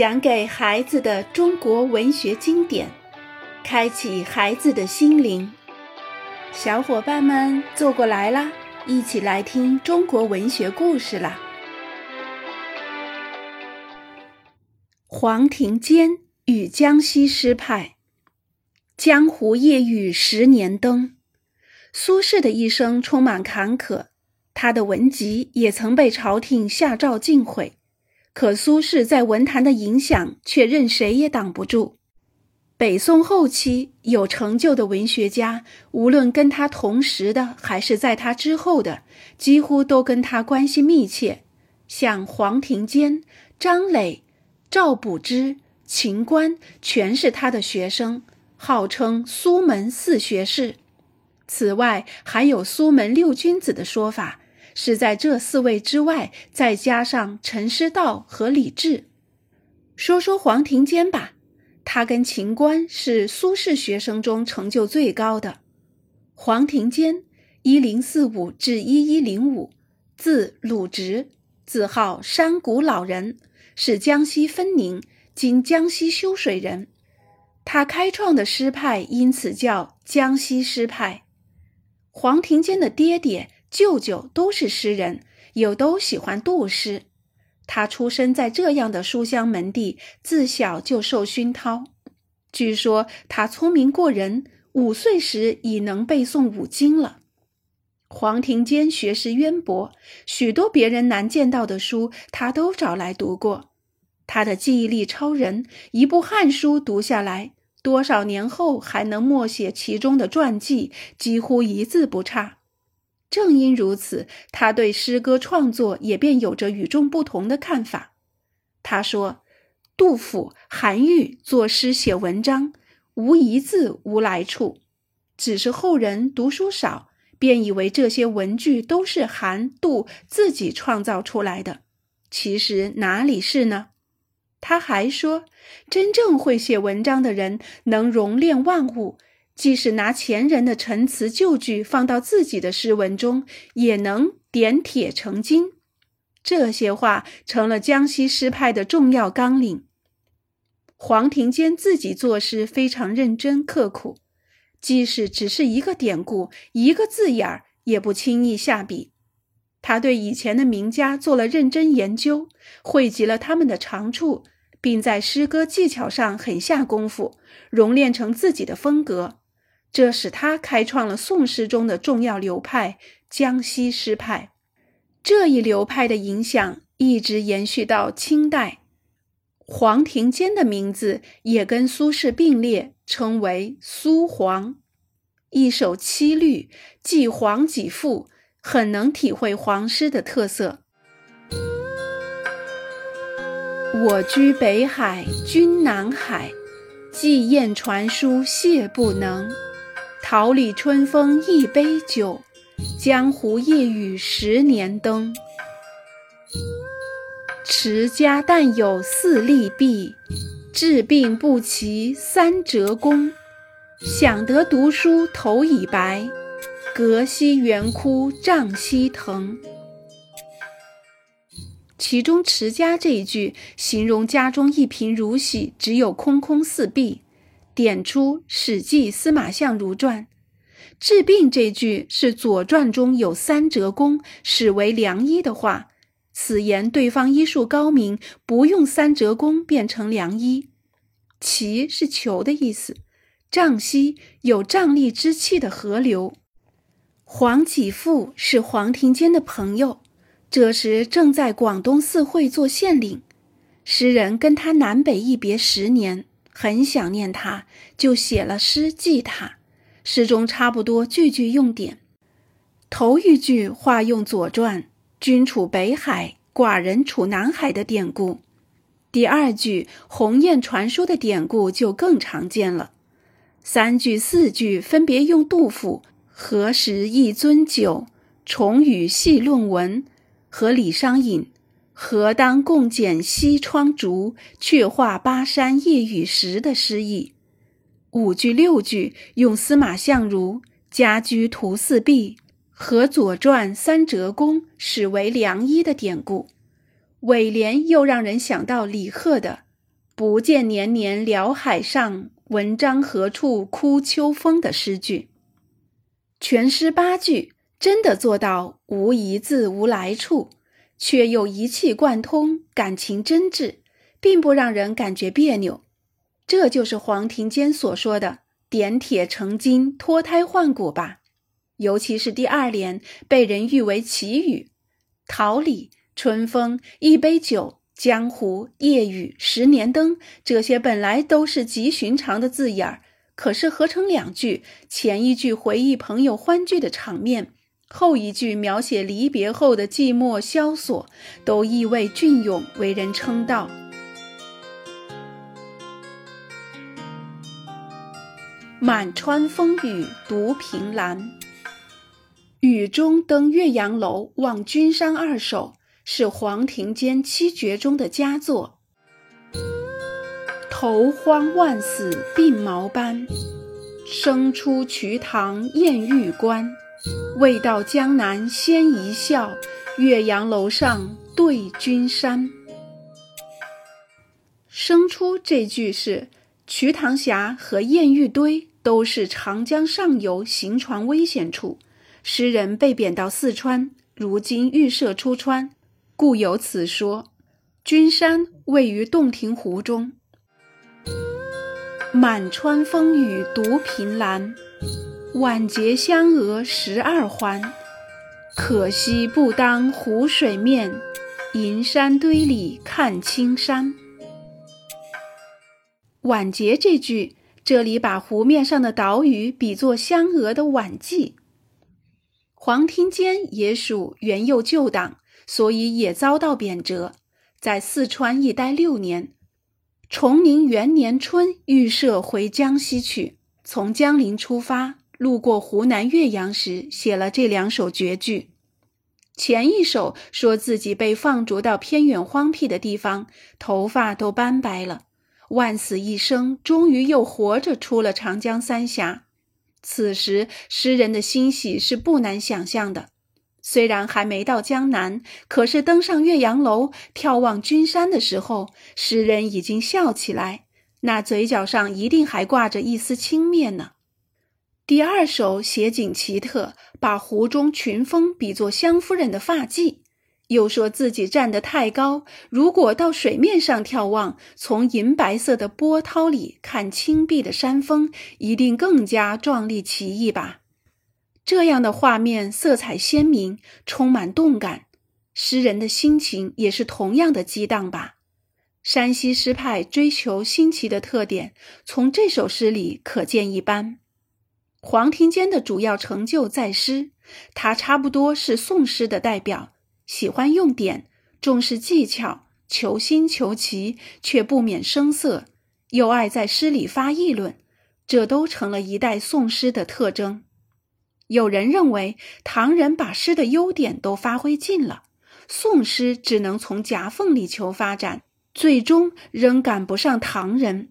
讲给孩子的中国文学经典，开启孩子的心灵。小伙伴们坐过来啦，一起来听中国文学故事啦！黄庭坚与江西诗派，江湖夜雨十年灯。苏轼的一生充满坎坷，他的文集也曾被朝廷下诏禁毁。可苏轼在文坛的影响却任谁也挡不住。北宋后期有成就的文学家，无论跟他同时的还是在他之后的，几乎都跟他关系密切。像黄庭坚、张磊、赵补之、秦观，全是他的学生，号称苏门四学士。此外，还有苏门六君子的说法。是在这四位之外，再加上陈师道和李治。说说黄庭坚吧，他跟秦观是苏轼学生中成就最高的。黄庭坚（一零四五至一一零五），字鲁直，字号山谷老人，是江西分宁（今江西修水）人。他开创的诗派因此叫江西诗派。黄庭坚的爹爹。舅舅都是诗人，又都喜欢杜诗。他出生在这样的书香门第，自小就受熏陶。据说他聪明过人，五岁时已能背诵五经了。黄庭坚学识渊博，许多别人难见到的书，他都找来读过。他的记忆力超人，一部《汉书》读下来，多少年后还能默写其中的传记，几乎一字不差。正因如此，他对诗歌创作也便有着与众不同的看法。他说：“杜甫、韩愈作诗写文章，无一字无来处，只是后人读书少，便以为这些文句都是韩、杜自己创造出来的。其实哪里是呢？”他还说：“真正会写文章的人，能熔炼万物。”即使拿前人的陈词旧句放到自己的诗文中，也能点铁成金。这些话成了江西诗派的重要纲领。黄庭坚自己作诗非常认真刻苦，即使只是一个典故、一个字眼儿，也不轻易下笔。他对以前的名家做了认真研究，汇集了他们的长处，并在诗歌技巧上很下功夫，熔炼成自己的风格。这使他开创了宋诗中的重要流派——江西诗派。这一流派的影响一直延续到清代。黄庭坚的名字也跟苏轼并列，称为苏黄。一首七律，即《黄几赋》，很能体会黄诗的特色。我居北海，君南海，寄雁传书，谢不能。桃李春风一杯酒，江湖夜雨十年灯。持家但有四利弊，治病不齐三折弓。想得读书头已白，隔溪猿哭杖西藤。其中“持家”这一句，形容家中一贫如洗，只有空空四壁。点出《史记·司马相如传》，治病这句是《左传》中有三折弓，始为良医的话。此言对方医术高明，不用三折弓变成良医。齐是求的意思，瘴溪有瘴疠之气的河流。黄几父是黄庭坚的朋友，这时正在广东四会做县令，诗人跟他南北一别十年。很想念他，就写了诗寄他。诗中差不多句句用典。头一句化用《左传》“君处北海，寡人处南海”的典故。第二句鸿雁传书的典故就更常见了。三句、四句分别用杜甫“何时一樽酒，重语细论文”和李商隐。何当共剪西窗烛，却话巴山夜雨时的诗意。五句六句用司马相如家居图四壁和《左传》三折弓始为良医的典故。尾联又让人想到李贺的不见年年辽海上，文章何处哭秋风”的诗句。全诗八句真的做到无一字无来处，却又一气贯通，感情真挚，并不让人感觉别扭。这就是黄庭坚所说的“点铁成金，脱胎换骨”吧。尤其是第二联，被人誉为奇语，“桃李”“春风”“一杯酒”“江湖”“夜雨”“十年灯”这些本来都是极寻常的字眼儿，可是合成两句，前一句回忆朋友欢聚的场面，后一句描写离别后的寂寞萧索，都意味隽永，为人称道。满川风雨独凭栏。雨中登岳阳楼望君山二首是黄庭坚七绝中的佳作。头荒万死鬓毛斑，生出瞿塘艳玉关。未到江南先一笑，岳阳楼上对君山。生出这句是瞿塘峡和燕遇堆都是长江上游行船危险处。诗人被贬到四川，如今预设出川，故有此说。君山位于洞庭湖中。满川风雨独凭栏，晚节香娥十二环。可惜不当湖水面，银山堆里看青山。晚节这句，这里把湖面上的岛屿比作香娥的晚季。黄庭坚也属元佑旧党，所以也遭到贬谪，在四川一待六年。崇宁元年春，预设回江西去，从江陵出发，路过湖南岳阳时，写了这两首绝句。前一首说自己被放逐到偏远荒僻的地方，头发都斑白了，万死一生，终于又活着出了长江三峡。此时，诗人的欣喜是不难想象的。虽然还没到江南，可是登上岳阳楼，眺望君山的时候，诗人已经笑起来，那嘴角上一定还挂着一丝轻蔑呢。第二首写景奇特，把湖中群峰比作湘夫人的发髻。又说自己站得太高，如果到水面上眺望，从银白色的波涛里看青碧的山峰，一定更加壮丽奇异吧？这样的画面色彩鲜明，充满动感，诗人的心情也是同样的激荡吧？山西诗派追求新奇的特点，从这首诗里可见一斑。黄庭坚的主要成就在诗，他差不多是宋诗的代表。喜欢用典，重视技巧，求新求奇，却不免生涩，又爱在诗里发议论，这都成了一代宋诗的特征。有人认为唐人把诗的优点都发挥尽了，宋诗只能从夹缝里求发展，最终仍赶不上唐人。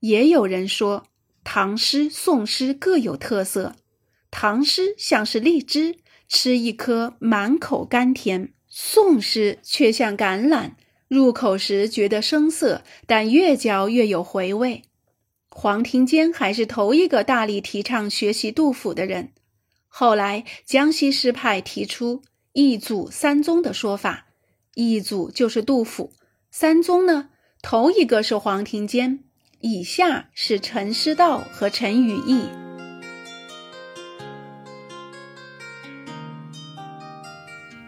也有人说，唐诗、宋诗各有特色，唐诗像是荔枝。吃一颗满口甘甜，宋诗却像橄榄，入口时觉得生涩，但越嚼越有回味。黄庭坚还是头一个大力提倡学习杜甫的人。后来江西诗派提出一祖三宗的说法，一祖就是杜甫，三宗呢，头一个是黄庭坚，以下是陈师道和陈与义。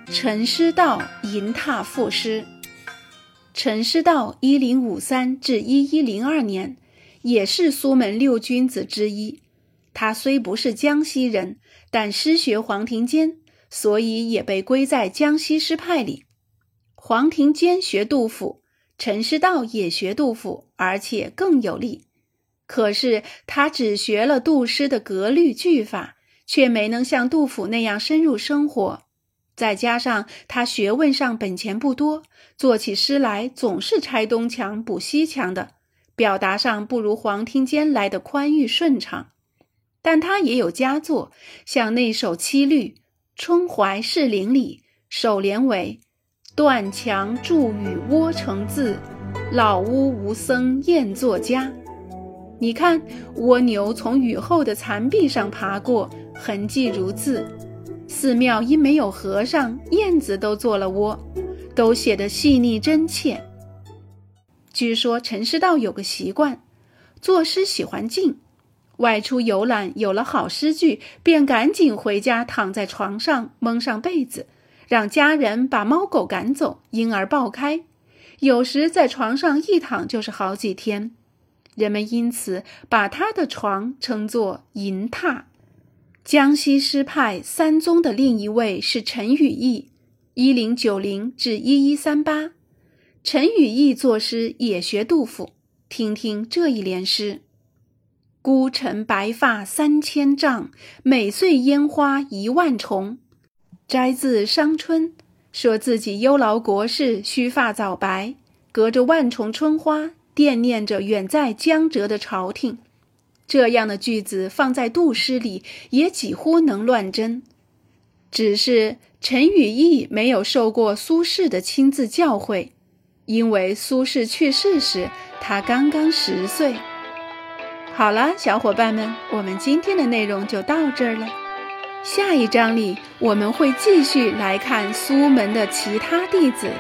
陈师道吟踏赋诗。陈师道一零五三至一一零二年，也是苏门六君子之一。他虽不是江西人，但师学黄庭坚，所以也被归在江西诗派里。黄庭坚学杜甫，陈师道也学杜甫，而且更有力。可是他只学了杜诗的格律句法，却没能像杜甫那样深入生活。再加上他学问上本钱不多，做起诗来总是拆东墙补西墙的，表达上不如黄庭坚来的宽裕顺畅。但他也有佳作，像那首七律《春怀士林》里，首联为“断墙筑宇窝成字，老屋无僧燕作家。你看，蜗牛从雨后的残壁上爬过，痕迹如字。寺庙因没有和尚，燕子都做了窝，都写得细腻真切。据说陈师道有个习惯，作诗喜欢静，外出游览有了好诗句，便赶紧回家躺在床上蒙上被子，让家人把猫狗赶走，婴儿抱开。有时在床上一躺就是好几天。人们因此把他的床称作“银榻”。江西诗派三宗的另一位是陈与义（一零九零至一一三八）。陈与义作诗也学杜甫，听听这一联诗：“孤臣白发三千丈，每岁烟花一万重。”摘自《伤春》，说自己忧劳国事，须发早白，隔着万重春花。惦念着远在江浙的朝廷，这样的句子放在杜诗里也几乎能乱真。只是陈与义没有受过苏轼的亲自教诲，因为苏轼去世时他刚刚十岁。好了，小伙伴们，我们今天的内容就到这儿了。下一章里我们会继续来看苏门的其他弟子。